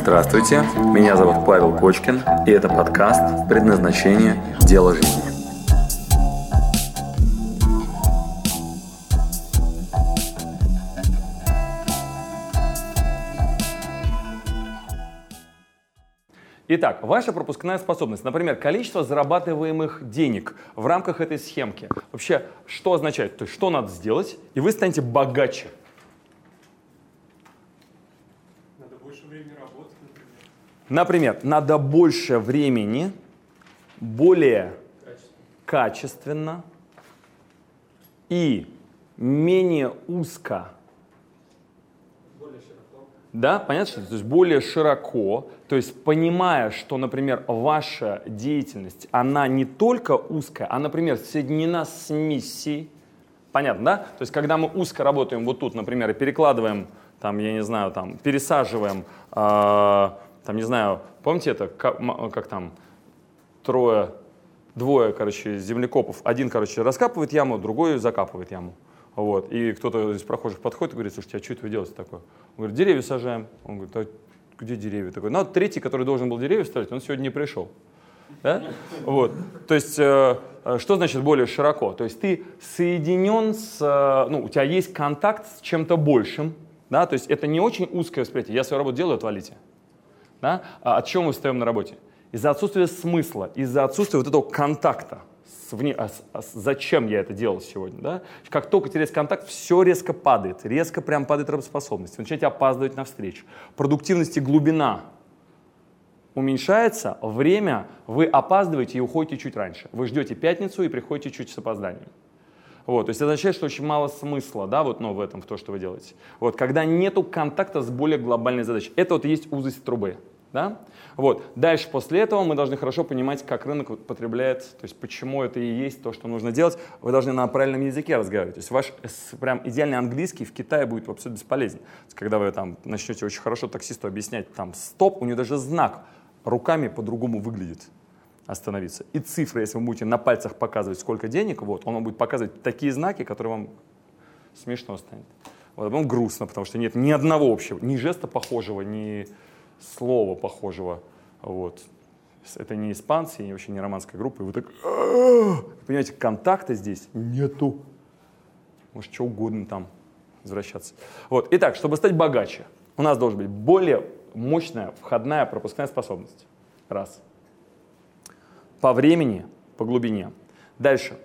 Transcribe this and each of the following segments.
Здравствуйте, меня зовут Павел Кочкин, и это подкаст «Предназначение. Дело жизни». Итак, ваша пропускная способность, например, количество зарабатываемых денег в рамках этой схемки. Вообще, что означает? То есть, что надо сделать, и вы станете богаче. Надо больше времени работать, например. Например, надо больше времени, более Качественно. и менее узко Более широко. Да, понятно, то есть более широко, то есть понимая, что, например, ваша деятельность, она не только узкая, а, например, соединена с миссией. Понятно, да? То есть когда мы узко работаем вот тут, например, и перекладываем, там, я не знаю, там, пересаживаем, э, там, не знаю, помните это, как, как там, трое, двое, короче, землекопов. Один, короче, раскапывает яму, другой закапывает яму. Вот. И кто-то из прохожих подходит и говорит, слушайте, а что это вы делаете такое? Он говорит, деревья сажаем. Он говорит, а где деревья? Такой, ну, а третий, который должен был деревья ставить, он сегодня не пришел. Да? Вот. То есть, э, э, что значит более широко? То есть ты соединен с, э, ну, у тебя есть контакт с чем-то большим, да, то есть это не очень узкое восприятие. Я свою работу делаю, отвалите. Да? А от чего мы встаем на работе? Из-за отсутствия смысла, из-за отсутствия вот этого контакта. С вне- а а зачем я это делал сегодня? Да? Как только теряется контакт, все резко падает. Резко прям падает работоспособность. Вы начинаете опаздывать на встречу. Продуктивность и глубина уменьшается, время вы опаздываете и уходите чуть раньше. Вы ждете пятницу и приходите чуть с опозданием. Вот, то есть это означает, что очень мало смысла да, вот, ну, в этом, в то, что вы делаете. Вот, когда нету контакта с более глобальной задачей. Это вот и есть узость трубы. Да? Вот. Дальше после этого мы должны хорошо понимать, как рынок потребляет, то есть почему это и есть то, что нужно делать. Вы должны на правильном языке разговаривать. То есть ваш прям идеальный английский в Китае будет вообще бесполезен. Когда вы там начнете очень хорошо таксисту объяснять там стоп, у него даже знак руками по-другому выглядит остановиться. И цифры, если вы будете на пальцах показывать, сколько денег, вот, он вам будет показывать такие знаки, которые вам смешно станет. Вот, потом грустно, потому что нет ни одного общего, ни жеста похожего, ни слова похожего. Вот. Это не испанцы, и вообще не романская группа. И вы так, понимаете, контакта здесь нету. Может, что угодно там возвращаться. Вот. Итак, чтобы стать богаче, у нас должна быть более мощная входная пропускная способность. Раз. По времени, по глубине. Дальше.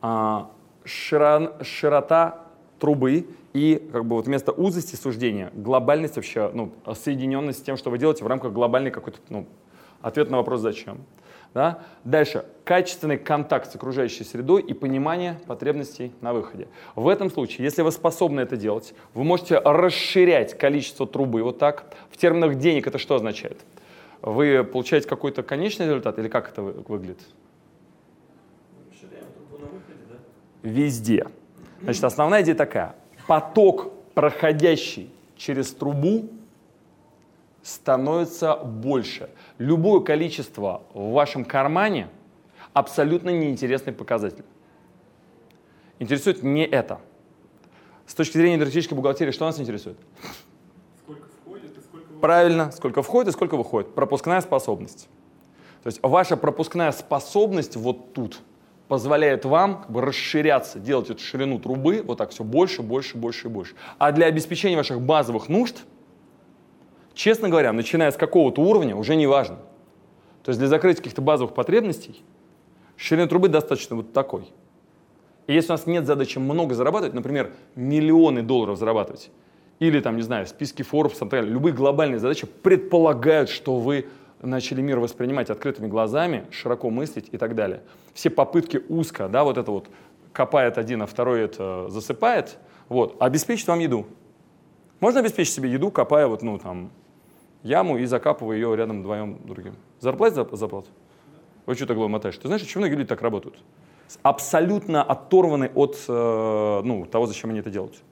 А, широта трубы и как бы вот вместо узости суждения глобальность вообще, ну, соединенность с тем, что вы делаете в рамках глобальной какой-то, ну, ответ на вопрос «зачем?». Да? Дальше. Качественный контакт с окружающей средой и понимание потребностей на выходе. В этом случае, если вы способны это делать, вы можете расширять количество трубы вот так. В терминах денег это что означает? Вы получаете какой-то конечный результат или как это вы- выглядит? Везде. Значит, основная идея такая. Поток, проходящий через трубу, становится больше. Любое количество в вашем кармане абсолютно неинтересный показатель. Интересует не это. С точки зрения энергетической бухгалтерии, что нас интересует? Сколько входит и сколько выходит. Правильно, сколько входит и сколько выходит. Пропускная способность. То есть ваша пропускная способность вот тут позволяет вам как бы расширяться, делать эту ширину трубы вот так все больше, больше, больше и больше. А для обеспечения ваших базовых нужд, честно говоря, начиная с какого-то уровня, уже не важно. То есть для закрытия каких-то базовых потребностей ширина трубы достаточно вот такой. И если у нас нет задачи много зарабатывать, например, миллионы долларов зарабатывать, или там, не знаю, списки Forbes, там, так любые глобальные задачи предполагают, что вы начали мир воспринимать открытыми глазами, широко мыслить и так далее. Все попытки узко, да, вот это вот копает один, а второй это засыпает, вот, обеспечит вам еду. Можно обеспечить себе еду, копая вот, ну, там, яму и закапывая ее рядом вдвоем другим. Зарплатить за зарплату? Вы что так головой мотаешь? Ты знаешь, почему многие люди так работают? Абсолютно оторваны от э, ну, того, зачем они это делают.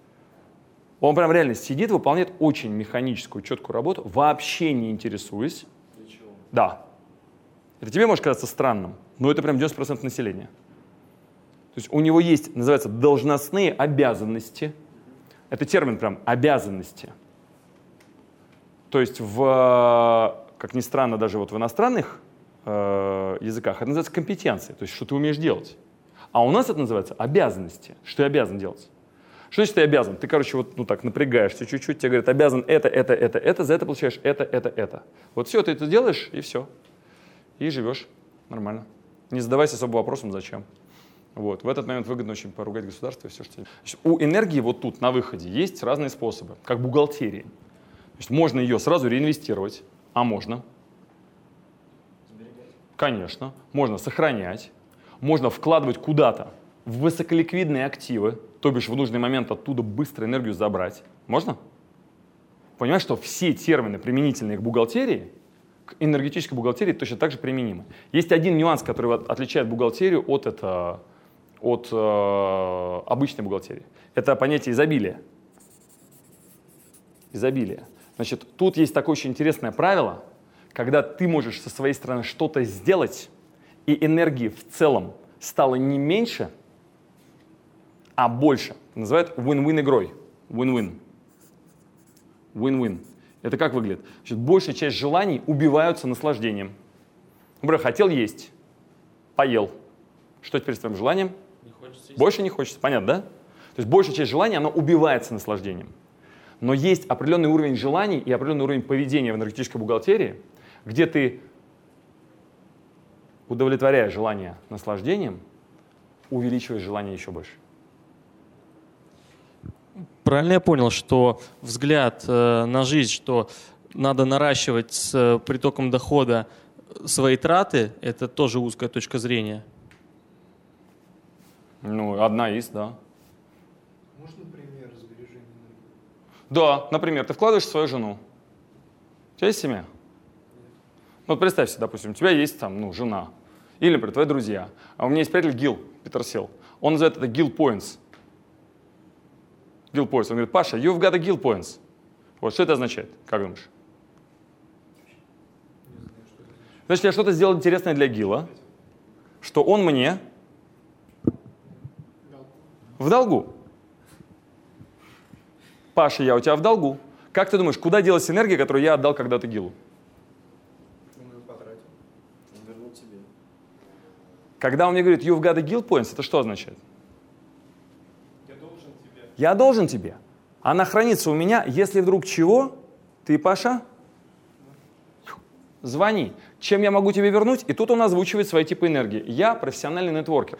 Он прям реально сидит, выполняет очень механическую, четкую работу, вообще не интересуясь. Да. Это тебе может казаться странным, но это прям 90% населения. То есть у него есть, называется, должностные обязанности. Это термин прям обязанности. То есть в, как ни странно, даже вот в иностранных э, языках это называется компетенция, то есть что ты умеешь делать. А у нас это называется обязанности, что я обязан делать. Что значит ты обязан? Ты, короче, вот ну так напрягаешься чуть-чуть, тебе говорят, обязан это, это, это, это, за это получаешь это, это, это. Вот все, ты это делаешь, и все. И живешь нормально. Не задавайся особо вопросом, зачем. Вот. В этот момент выгодно очень поругать государство и все, что... Значит, у энергии вот тут, на выходе, есть разные способы, как бухгалтерии. Значит, можно ее сразу реинвестировать, а можно. Конечно. Можно сохранять, можно вкладывать куда-то в высоколиквидные активы, то бишь в нужный момент оттуда быстро энергию забрать. Можно? Понимаешь, что все термины, применительные к бухгалтерии, к энергетической бухгалтерии точно так же применимы. Есть один нюанс, который отличает бухгалтерию от, это, от э, обычной бухгалтерии. Это понятие изобилия. Изобилие. Значит, тут есть такое очень интересное правило, когда ты можешь со своей стороны что-то сделать, и энергии в целом стало не меньше, а больше. Называют win-win игрой. Win-win. Win-win. Это как выглядит? Значит, большая часть желаний убиваются наслаждением. Например, хотел есть, поел. Что теперь с твоим желанием? Не хочется есть. Больше не хочется, понятно, да? То есть большая часть желаний, она убивается наслаждением. Но есть определенный уровень желаний и определенный уровень поведения в энергетической бухгалтерии, где ты, удовлетворяя желание наслаждением, увеличиваешь желание еще больше. Правильно я понял, что взгляд э, на жизнь, что надо наращивать с э, притоком дохода свои траты, это тоже узкая точка зрения. Ну, одна из, да. Можно пример сбережения энергии? Да, например, ты вкладываешь в свою жену. У тебя есть семья? Ну, вот представь себе, допустим, у тебя есть там, ну, жена. Или, например, твои друзья. А у меня есть приятель Гил, Питер Сил. Он называет это Гил Points. Гил Points. Он говорит, Паша, you've got a Gil Points. Вот что это означает? Как думаешь? Значит, я что-то сделал интересное для Гила, что он мне в долгу. Паша, я у тебя в долгу. Как ты думаешь, куда делась энергия, которую я отдал когда-то Гилу? Он ее потратил. Он вернул тебе. Когда он мне говорит, you've got a Gil points, это что означает? Я должен тебе. Она хранится у меня, если вдруг чего, ты, Паша, звони. Чем я могу тебе вернуть? И тут он озвучивает свои типы энергии. Я профессиональный нетворкер.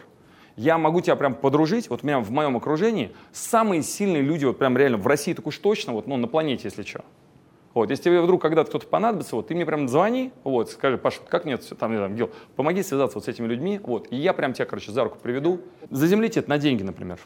Я могу тебя прям подружить, вот у меня в моем окружении самые сильные люди, вот прям реально в России так уж точно, вот, ну, на планете, если что. Вот, если тебе вдруг когда-то кто-то понадобится, вот, ты мне прям звони, вот, скажи, Паша, как нет, там, знаю, Гил, помоги связаться вот с этими людьми, вот, и я прям тебя, короче, за руку приведу. Заземлите это на деньги, например.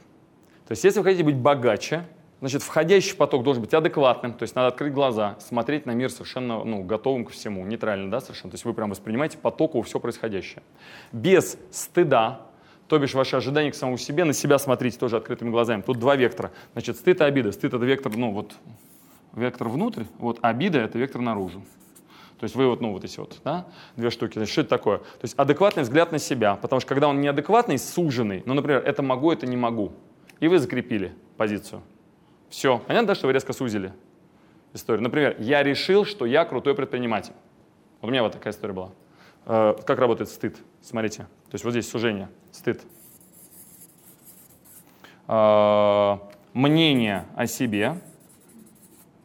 То есть, если вы хотите быть богаче, значит, входящий поток должен быть адекватным, то есть надо открыть глаза, смотреть на мир совершенно, ну, готовым ко всему, нейтрально, да, совершенно. То есть вы прям воспринимаете потоково все происходящее. Без стыда, то бишь ваши ожидания к самому себе, на себя смотрите тоже открытыми глазами. Тут два вектора. Значит, стыд и обида. Стыд это вектор, ну вот, вектор внутрь, вот обида это вектор наружу. То есть вы вот, ну вот эти вот, да, две штуки. Значит, что это такое? То есть адекватный взгляд на себя. Потому что когда он неадекватный, суженный, ну, например, это могу, это не могу. И вы закрепили позицию. Все. Понятно, да, что вы резко сузили историю? Например, я решил, что я крутой предприниматель. Вот у меня вот такая история была. Э, Как работает стыд? Смотрите. То есть вот здесь сужение. Стыд. Э, Мнение о себе.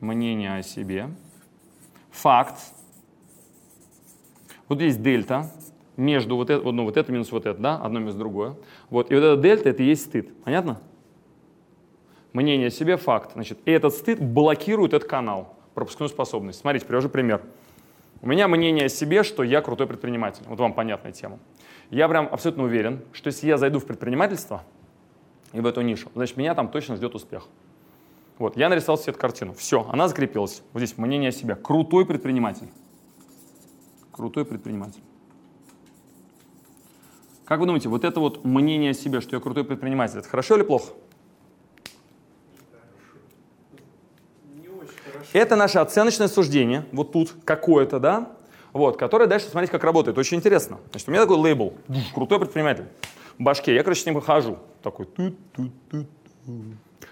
Мнение о себе. Факт. Вот здесь дельта между вот это, ну, вот это минус вот это, да, одно минус другое. Вот, и вот эта дельта, это и есть стыд. Понятно? Мнение о себе – факт. Значит, и этот стыд блокирует этот канал, пропускную способность. Смотрите, привожу пример. У меня мнение о себе, что я крутой предприниматель. Вот вам понятная тема. Я прям абсолютно уверен, что если я зайду в предпринимательство и в эту нишу, значит, меня там точно ждет успех. Вот, я нарисовал себе эту картину. Все, она закрепилась. Вот здесь мнение о себе. Крутой предприниматель. Крутой предприниматель. Как вы думаете, вот это вот мнение о себе, что я крутой предприниматель, это хорошо или плохо? Не очень хорошо. Это наше оценочное суждение, вот тут какое-то, да, вот, которое дальше смотреть, как работает. Очень интересно. Значит, у меня такой лейбл, крутой предприниматель, в башке. Я, короче, с ним выхожу, такой,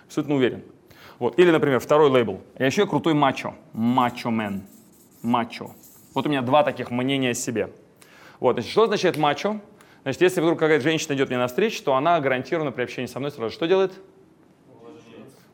абсолютно уверен. Вот. Или, например, второй лейбл. Я еще крутой мачо. Мачо-мен. Мачо. Вот у меня два таких мнения о себе. Вот, значит, что означает мачо? Значит, если вдруг какая-то женщина идет мне навстречу, то она гарантированно при общении со мной сразу что делает?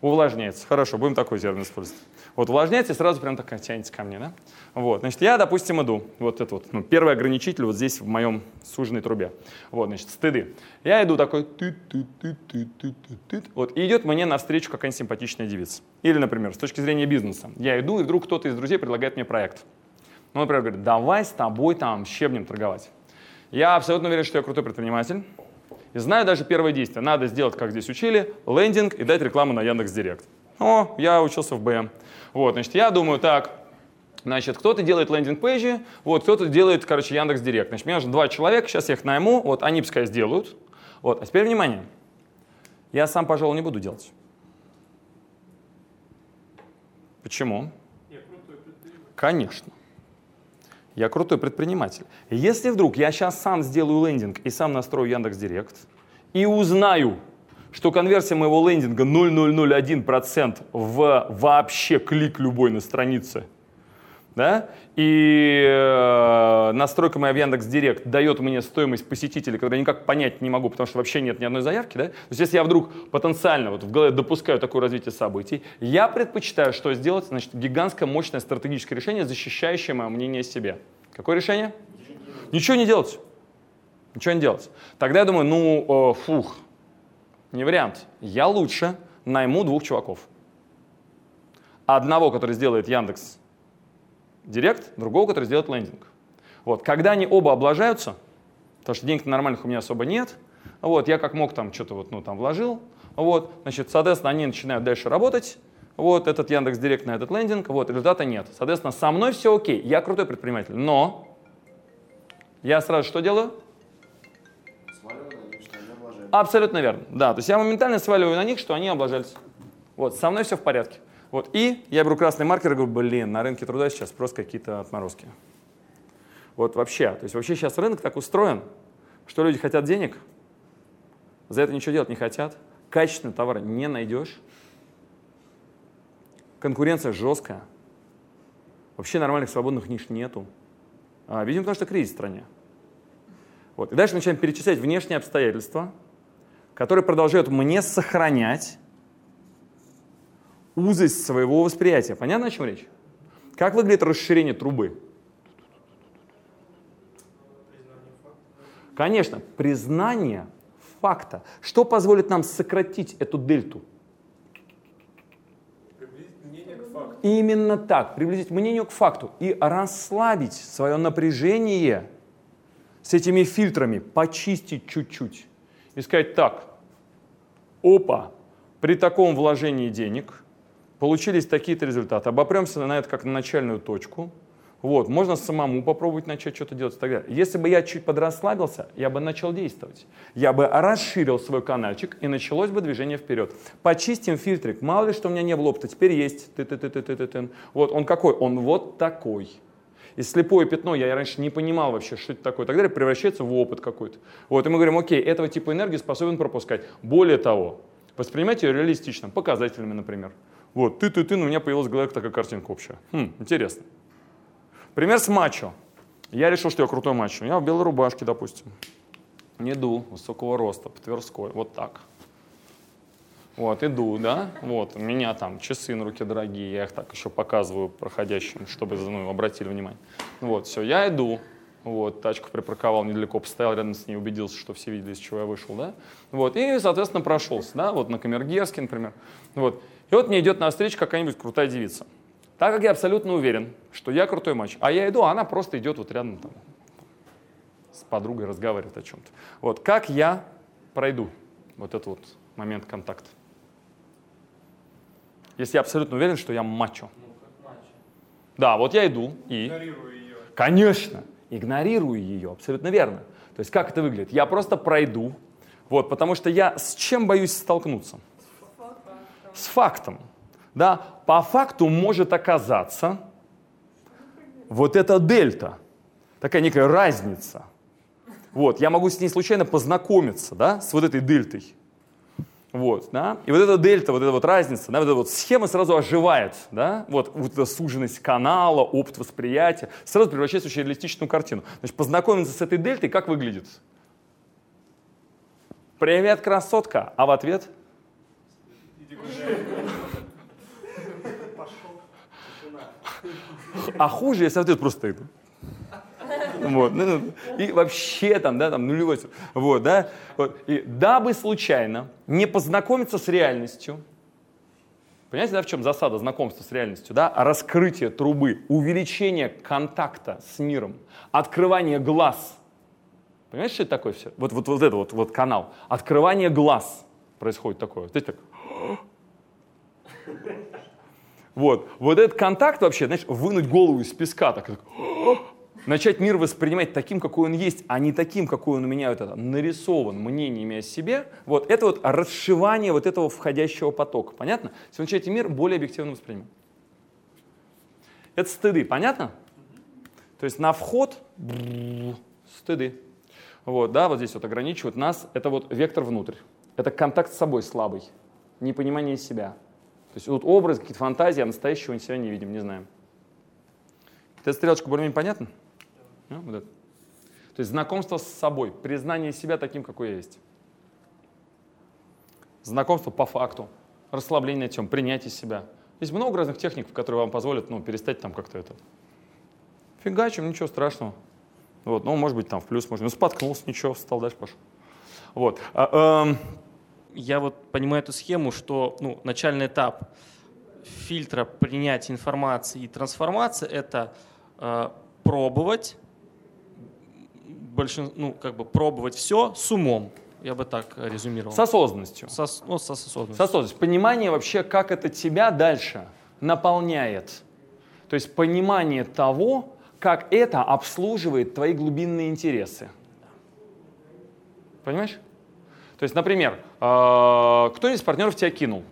Увлажняется. Хорошо, будем такой термин использовать. Вот увлажняется и сразу прям такая тянется ко мне, да? Вот, значит, я, допустим, иду. Вот это вот, ну, первый ограничитель вот здесь в моем суженной трубе. Вот, значит, стыды. Я иду такой, ты ты ты ты ты ты ты вот, и идет мне навстречу какая-нибудь симпатичная девица. Или, например, с точки зрения бизнеса. Я иду, и вдруг кто-то из друзей предлагает мне проект. Ну, например, говорит, давай с тобой там щебнем торговать. Я абсолютно уверен, что я крутой предприниматель. И знаю даже первое действие. Надо сделать, как здесь учили, лендинг и дать рекламу на Яндекс.Директ. О, я учился в БМ. Вот, значит, я думаю, так, Значит, кто-то делает landing page и, вот, кто-то делает, короче, Яндекс Директ. Значит, мне нужно два человека, сейчас я их найму, вот, они пускай сделают. Вот, а теперь внимание. Я сам, пожалуй, не буду делать. Почему? Конечно. Я крутой предприниматель. Если вдруг я сейчас сам сделаю лендинг и сам настрою Яндекс Директ и узнаю, что конверсия моего лендинга 0,001% в вообще клик любой на странице, да, и э, настройка моя в Яндекс Директ дает мне стоимость посетителей, когда никак понять не могу, потому что вообще нет ни одной заявки, да, то есть если я вдруг потенциально вот в голове допускаю такое развитие событий, я предпочитаю что сделать, значит, гигантское мощное стратегическое решение, защищающее мое мнение о себе. Какое решение? Ничего не делать. Ничего не делать. Тогда я думаю, ну, э, фух, не вариант. Я лучше найму двух чуваков. Одного, который сделает Яндекс Директ, другого, который сделает лендинг. Вот. Когда они оба облажаются, потому что денег нормальных у меня особо нет, вот, я как мог там что-то вот, ну, там вложил, вот, значит, соответственно, они начинают дальше работать, вот, этот Яндекс Директ на этот лендинг, вот, результата нет. Соответственно, со мной все окей, я крутой предприниматель, но я сразу что делаю? Абсолютно верно, да. То есть я моментально сваливаю на них, что они облажались. Вот, со мной все в порядке. Вот, и я беру красный маркер и говорю, блин, на рынке труда сейчас просто какие-то отморозки. Вот вообще, то есть вообще сейчас рынок так устроен, что люди хотят денег, за это ничего делать не хотят, качественный товар не найдешь, конкуренция жесткая, вообще нормальных свободных ниш нету. А, видимо, потому что кризис в стране. Вот. И дальше начинаем перечислять внешние обстоятельства, которые продолжают мне сохранять узость своего восприятия. Понятно, о чем речь? Как выглядит расширение трубы? Конечно, признание факта. Что позволит нам сократить эту дельту? Именно так, приблизить мнению к факту и расслабить свое напряжение с этими фильтрами, почистить чуть-чуть и сказать так, опа, при таком вложении денег получились такие-то результаты, обопремся на это как на начальную точку, вот, можно самому попробовать начать что-то делать и так далее. Если бы я чуть подрасслабился, я бы начал действовать. Я бы расширил свой каналчик, и началось бы движение вперед. Почистим фильтрик. Мало ли, что у меня не было опыта, теперь есть. Ты -ты -ты -ты -ты -ты -ты. Вот он какой? Он вот такой. И слепое пятно, я раньше не понимал вообще, что это такое, и так далее, превращается в опыт какой-то. Вот, и мы говорим, окей, этого типа энергии способен пропускать. Более того, воспринимать ее реалистично, показателями, например. Вот, ты-ты-ты, у меня появилась в голове такая картинка общая. Хм, интересно. Пример с мачо. Я решил, что я крутой мачо. Я в белой рубашке, допустим. Не иду, высокого роста, по Тверской, вот так. Вот, иду, да, вот, у меня там часы на руке дорогие, я их так еще показываю проходящим, чтобы ну, обратили внимание. Вот, все, я иду, вот, тачку припарковал недалеко, постоял рядом с ней, убедился, что все видели, из чего я вышел, да, вот, и, соответственно, прошелся, да, вот на Камергерске, например, вот. И вот мне идет навстречу какая-нибудь крутая девица. Так как я абсолютно уверен, что я крутой матч, а я иду, а она просто идет вот рядом там, с подругой разговаривает о чем-то. Вот, как я пройду вот этот вот момент контакта? Если я абсолютно уверен, что я мачо. Да, вот я иду и... Игнорирую ее. Конечно, игнорирую ее, абсолютно верно. То есть как это выглядит? Я просто пройду, вот, потому что я с чем боюсь столкнуться? С фактом. Да, по факту может оказаться вот эта дельта, такая некая разница. Вот, я могу с ней случайно познакомиться, да, с вот этой дельтой. Вот, да? И вот эта дельта, вот эта вот разница, да, вот эта вот схема сразу оживает, да? Вот, вот эта суженность канала, опыт восприятия, сразу превращается в очень реалистичную картину. Значит, познакомиться с этой дельтой, как выглядит? Привет, красотка! А в ответ? А хуже, если ответ просто стоит. Вот. ну, ну, И вообще там, да, там нулевой. Вот, да. Вот. И дабы случайно не познакомиться с реальностью, понимаете, да, в чем засада знакомства с реальностью, да? Раскрытие трубы, увеличение контакта с миром, открывание глаз. Понимаешь, что это такое все? Вот, вот, вот это вот, вот канал. Открывание глаз происходит такое. Здесь так. Вот. Вот этот контакт вообще, знаешь, вынуть голову из песка, так, так начать мир воспринимать таким, какой он есть, а не таким, какой он у меня вот это, нарисован мнениями о себе, вот это вот расшивание вот этого входящего потока. Понятно? Если вы начинаете мир более объективно воспринимать. Это стыды, понятно? То есть на вход стыды. Вот, да, вот здесь вот ограничивают нас. Это вот вектор внутрь. Это контакт с собой слабый. Непонимание себя. То есть вот образ, какие-то фантазии, а настоящего себя не видим, не знаем. Эта стрелочка более-менее понятна? Да, вот это. То есть знакомство с собой, признание себя таким, какой я есть. Знакомство по факту, расслабление тем, принятие себя. Есть много разных техник, которые вам позволят ну, перестать там как-то это. Фигачим, ничего страшного. Вот, ну, может быть, там в плюс, может, ну, споткнулся, ничего, встал дальше, пошел. Вот. А, эм... Я вот понимаю эту схему, что ну, начальный этап фильтра принятия информации и трансформации — это э, пробовать, большин, ну, как бы пробовать все с умом. Я бы так резюмировал. С осознанностью. Со, ну, со осознанностью. С осознанностью. Понимание вообще, как это тебя дальше наполняет. То есть понимание того, как это обслуживает твои глубинные интересы. Понимаешь? То есть, например, а, кто из партнеров тебя кинул?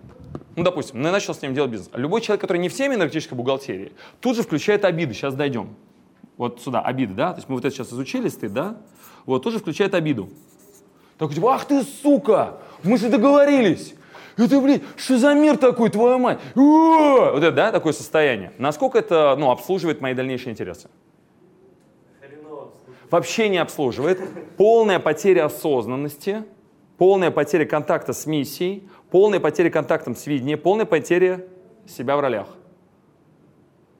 Ну, допустим, ну, начал с ним делать бизнес. Любой человек, который не в теме энергетической бухгалтерии, тут же включает обиды. Сейчас дойдем вот сюда, обиды, да, то есть мы вот это сейчас изучили, стыд, да, вот тоже включает обиду. Такой типа, ах ты сука, мы же договорились. Это, блин, что за мир такой, твою мать? Вот это, да, такое состояние. Насколько это, ну, обслуживает мои дальнейшие интересы? Вообще не обслуживает. Полная потеря осознанности, полная потеря контакта с миссией, полная потеря контакта с видением, полная потеря себя в ролях.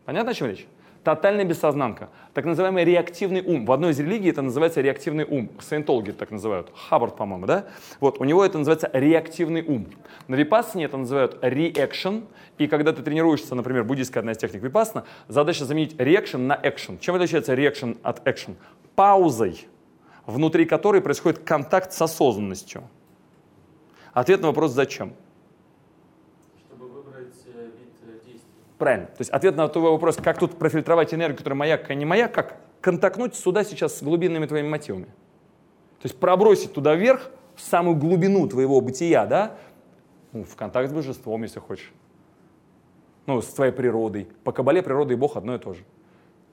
Понятно, о чем речь? Тотальная бессознанка. Так называемый реактивный ум. В одной из религий это называется реактивный ум. Саентологи так называют. Хаббард, по-моему, да? Вот, у него это называется реактивный ум. На випассане это называют reaction. И когда ты тренируешься, например, буддийская одна из техник випассана, задача заменить reaction на action. Чем отличается reaction от action? Паузой, внутри которой происходит контакт с осознанностью. Ответ на вопрос «Зачем?». Правильно. То есть ответ на твой вопрос, как тут профильтровать энергию, которая моя, какая не моя, как контактнуть сюда сейчас с глубинными твоими мотивами. То есть пробросить туда вверх, в самую глубину твоего бытия, да, ну, в контакт с божеством, если хочешь. Ну, с твоей природой. По кабале природа и Бог одно и то же.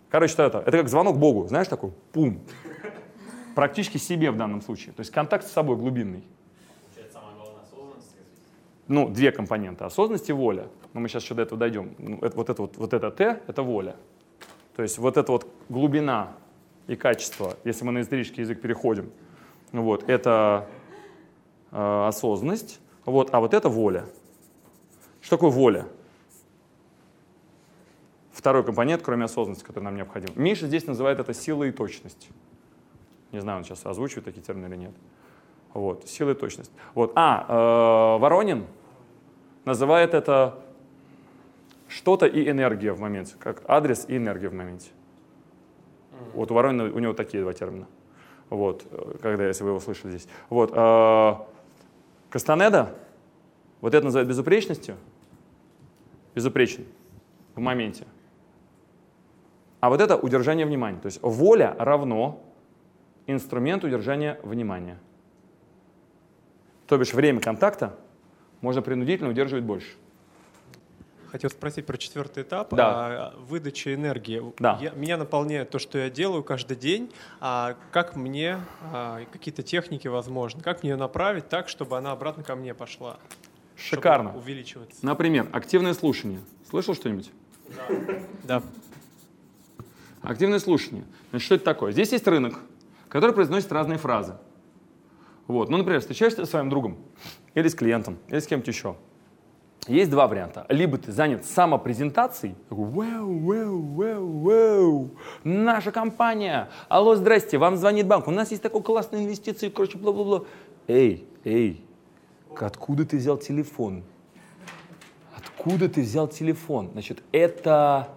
Короче, это, это как звонок Богу, знаешь, такой, пум. Практически себе в данном случае. То есть контакт с собой глубинный. Ну, две компоненты. Осознанность и воля но мы сейчас еще до этого дойдем, ну, это, вот, это вот, вот это Т — это воля. То есть вот эта вот глубина и качество, если мы на исторический язык переходим, вот, это э, осознанность, вот, а вот это воля. Что такое воля? Второй компонент, кроме осознанности, который нам необходим. Миша здесь называет это сила и точность. Не знаю, он сейчас озвучивает такие термины или нет. Вот, сила и точность. Вот. А, э, Воронин называет это что-то и энергия в моменте, как адрес и энергия в моменте. Вот у Воронина у него такие два термина. Вот, когда, если вы его слышали здесь. Вот, э, Кастанеда, вот это называют безупречностью. Безупречен в моменте. А вот это удержание внимания. То есть воля равно инструмент удержания внимания. То бишь время контакта можно принудительно удерживать больше. Хотел спросить про четвертый этап. Да. А, выдача энергии. Да. Я- меня наполняет то, что я делаю каждый день. А как мне, а, какие-то техники возможно, как мне ее направить так, чтобы она обратно ко мне пошла? Шикарно. увеличиваться. Например, активное слушание. Слышал что-нибудь? Да. Активное слушание. Значит, что это такое? Здесь есть рынок, который произносит разные фразы. Вот. Ну, например, встречаешься со своим другом, или с клиентом, или с кем-то еще. Есть два варианта. Либо ты занят самопрезентацией, вау, вау, вау, вау, наша компания, алло, здрасте, вам звонит банк, у нас есть такой классный инвестиции, короче, бла-бла-бла. Эй, эй, откуда ты взял телефон? Откуда ты взял телефон? Значит, это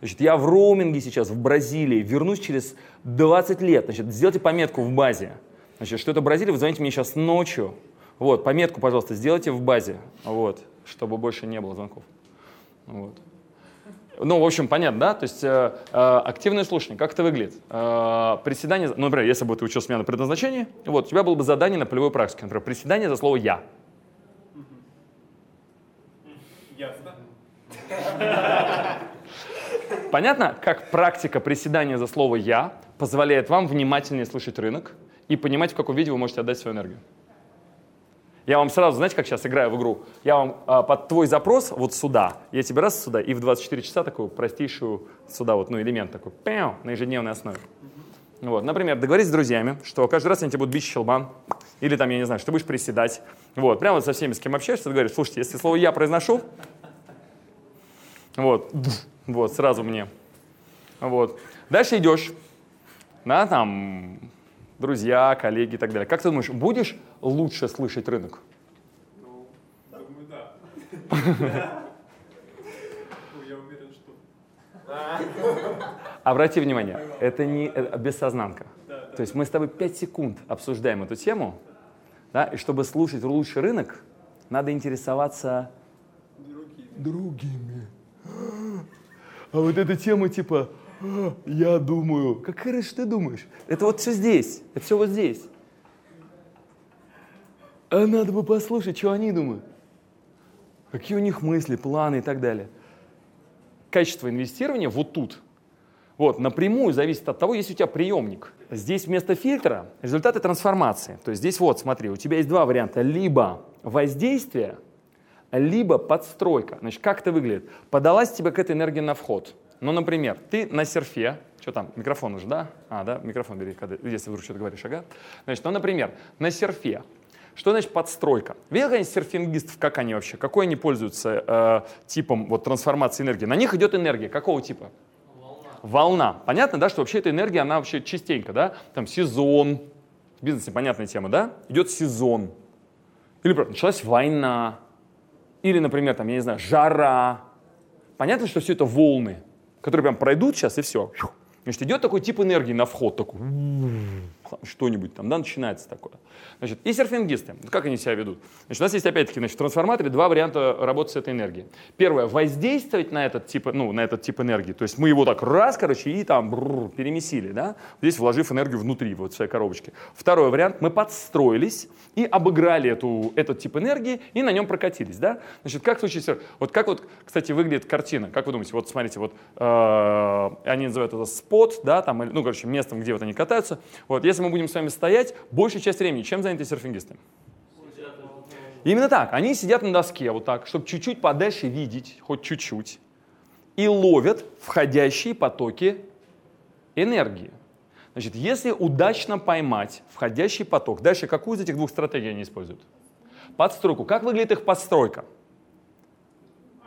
Значит, я в роуминге сейчас в Бразилии, вернусь через 20 лет. Значит, сделайте пометку в базе. Значит, что это Бразилия, вы звоните мне сейчас ночью. Вот, пометку, пожалуйста, сделайте в базе, вот, чтобы больше не было звонков. Вот. Ну, в общем, понятно, да? То есть э, э, активное слушание, как это выглядит? Э, приседание, ну, например, если бы ты учился у меня на предназначении, вот, у тебя было бы задание на полевой практике, например, приседание за слово «я». Ясно. Понятно, как практика приседания за слово «я» позволяет вам внимательнее слышать рынок и понимать, в каком виде вы можете отдать свою энергию. Я вам сразу, знаете, как сейчас играю в игру? Я вам а, под твой запрос вот сюда, я тебе раз сюда, и в 24 часа такую простейшую сюда вот, ну, элемент такой, пяу, на ежедневной основе. Вот, например, договорись с друзьями, что каждый раз они тебе будут бить щелбан, или там, я не знаю, что будешь приседать. Вот, прямо со всеми, с кем общаешься, ты говоришь, слушайте, если слово «я» произношу, вот, вот, сразу мне. Вот. Дальше идешь, да, там, друзья, коллеги и так далее. Как ты думаешь, будешь лучше слышать рынок? Думаю, да. Я уверен, что... Обрати внимание, это не это бессознанка. То есть мы с тобой 5 секунд обсуждаем эту тему, да, и чтобы слушать лучший рынок, надо интересоваться другими. А вот эта тема типа «А, «я думаю», как хорошо ты думаешь? Это вот все здесь, это все вот здесь. А надо бы послушать, что они думают. Какие у них мысли, планы и так далее. Качество инвестирования вот тут. Вот, напрямую зависит от того, есть у тебя приемник. Здесь вместо фильтра результаты трансформации. То есть здесь вот, смотри, у тебя есть два варианта. Либо воздействие, либо подстройка. Значит, как это выглядит? Подалась тебе какая-то энергия на вход. Ну, например, ты на серфе, что там, микрофон уже, да? А, да, микрофон бери, когда, если вдруг что-то говоришь, ага. Значит, ну, например, на серфе. Что значит подстройка? Видел когда серфингистов, как они вообще, какой они пользуются э, типом вот, трансформации энергии? На них идет энергия, какого типа? Волна. Понятно, да, что вообще эта энергия, она вообще частенько, да? Там сезон, в бизнесе понятная тема, да? Идет сезон. Или, например, началась война. Или, например, там, я не знаю, жара. Понятно, что все это волны, которые прям пройдут сейчас и все. Значит, идет такой тип энергии на вход, такой что-нибудь там, да, начинается такое. Значит, и серфингисты, как они себя ведут? Значит, у нас есть опять-таки значит, в трансформаторе два варианта работы с этой энергией. Первое, воздействовать на этот тип, ну, на этот тип энергии, то есть мы его так раз, короче, и там бррр, перемесили, да, здесь вложив энергию внутри вот в своей коробочке. Второй вариант, мы подстроились и обыграли эту, этот тип энергии и на нем прокатились, да. Значит, как в случае Вот как вот, кстати, выглядит картина, как вы думаете, вот смотрите, вот э, они называют это спот, да, там, ну, короче, местом, где вот они катаются. Вот, если мы будем с вами стоять, большую часть времени, чем заняты серфингисты? Именно так. Они сидят на доске вот так, чтобы чуть-чуть подальше видеть, хоть чуть-чуть, и ловят входящие потоки энергии. Значит, если удачно поймать входящий поток, дальше какую из этих двух стратегий они используют? Подстройку. Как выглядит их подстройка?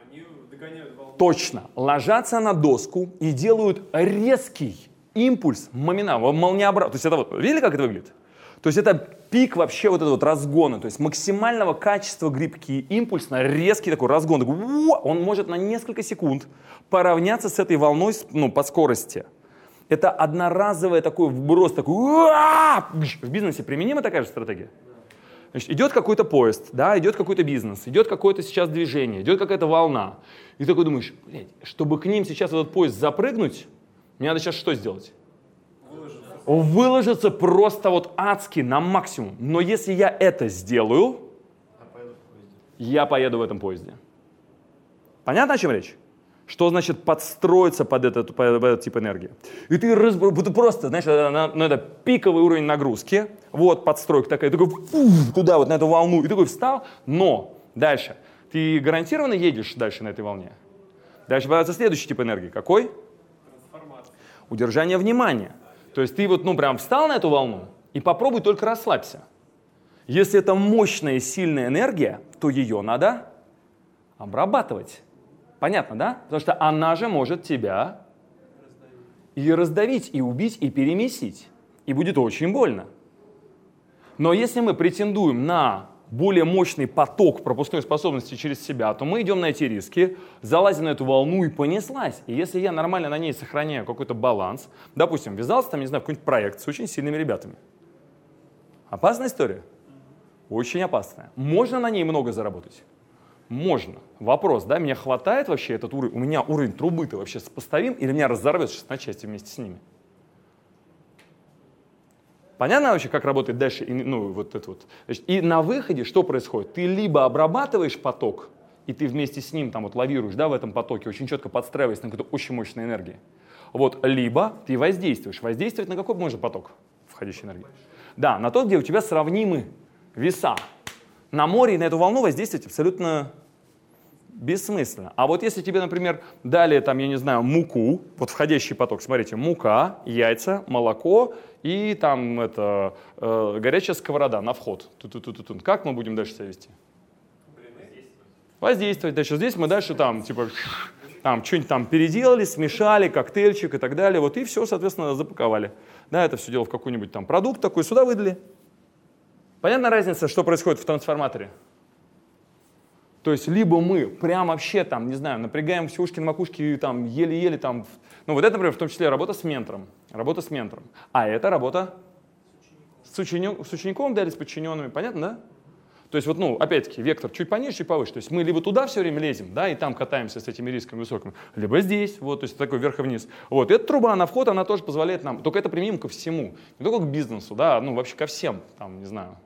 Они догоняют волну. Точно. Ложатся на доску и делают резкий импульс, моментально, молниеобразно. То есть это вот, видели, как это выглядит? То есть это пик вообще вот этого вот разгона, то есть максимального качества грибки, импульсно, резкий такой разгон. Он может на несколько секунд поравняться с этой волной ну, по скорости. Это одноразовый такой вброс, такой в бизнесе применима такая же стратегия? Значит, идет какой-то поезд, да, идет какой-то бизнес, идет какое-то сейчас движение, идет какая-то волна. И такой думаешь, блядь, чтобы к ним сейчас этот поезд запрыгнуть, мне надо сейчас что сделать? Выложиться просто вот адски на максимум. Но если я это сделаю, я поеду в этом поезде. Понятно, о чем речь? Что значит подстроиться под этот, под этот тип энергии? И ты раз, просто, знаешь, на, на это пиковый уровень нагрузки, вот подстройка такая, такой фу, туда вот на эту волну, и такой встал, но дальше, ты гарантированно едешь дальше на этой волне. Дальше появляется следующий тип энергии. Какой? Удержание внимания. То есть ты вот, ну, прям встал на эту волну и попробуй только расслабься. Если это мощная, сильная энергия, то ее надо обрабатывать. Понятно, да? Потому что она же может тебя и раздавить, и убить, и перемесить. И будет очень больно. Но если мы претендуем на более мощный поток пропускной способности через себя, то мы идем на эти риски, залазим на эту волну и понеслась. И если я нормально на ней сохраняю какой-то баланс, допустим, ввязался там, не знаю, какой-нибудь проект с очень сильными ребятами. Опасная история? Очень опасная. Можно на ней много заработать? Можно. Вопрос, да, меня хватает вообще этот уровень, у меня уровень трубы-то вообще сопоставим, или меня разорвет на части вместе с ними? Понятно вообще, как работает дальше, ну, вот это вот. Значит, и на выходе что происходит? Ты либо обрабатываешь поток, и ты вместе с ним там вот лавируешь, да, в этом потоке, очень четко подстраиваясь на какую-то очень мощную энергию. Вот, либо ты воздействуешь. Воздействовать на какой можно поток входящей энергии? Да, на тот, где у тебя сравнимы веса. На море на эту волну воздействовать абсолютно бессмысленно. А вот если тебе, например, дали, там, я не знаю, муку, вот входящий поток, смотрите, мука, яйца, молоко и там это, э, горячая сковорода на вход. Ту -ту -ту -ту -ту. Как мы будем дальше себя вести? Воздействовать. Дальше здесь мы дальше там, типа, там что-нибудь там переделали, смешали, коктейльчик и так далее. Вот и все, соответственно, запаковали. Да, это все дело в какой-нибудь там продукт такой, сюда выдали. Понятна разница, что происходит в трансформаторе? То есть либо мы прям вообще там, не знаю, напрягаем все ушки на макушке и там еле-еле там, ну вот это, например, в том числе работа с ментором, работа с ментором. А это работа с, ученик, с учеником, да, или с подчиненными, понятно, да? То есть вот, ну, опять-таки, вектор чуть пониже, чуть повыше. То есть мы либо туда все время лезем, да, и там катаемся с этими рисками высокими, либо здесь, вот, то есть такой вверх и вниз. Вот, эта труба на вход, она тоже позволяет нам, только это применимо ко всему, не только к бизнесу, да, ну, вообще ко всем, там, не знаю.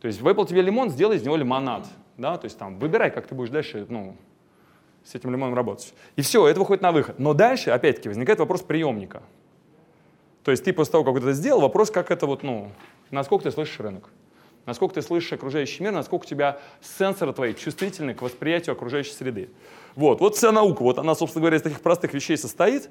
То есть выпал тебе лимон, сделай из него лимонад да, то есть там выбирай, как ты будешь дальше, ну, с этим лимоном работать. И все, это выходит на выход. Но дальше, опять-таки, возникает вопрос приемника. То есть ты после того, как это сделал, вопрос, как это вот, ну, насколько ты слышишь рынок, насколько ты слышишь окружающий мир, насколько у тебя сенсоры твои чувствительны к восприятию окружающей среды. Вот, вот вся наука, вот она, собственно говоря, из таких простых вещей состоит.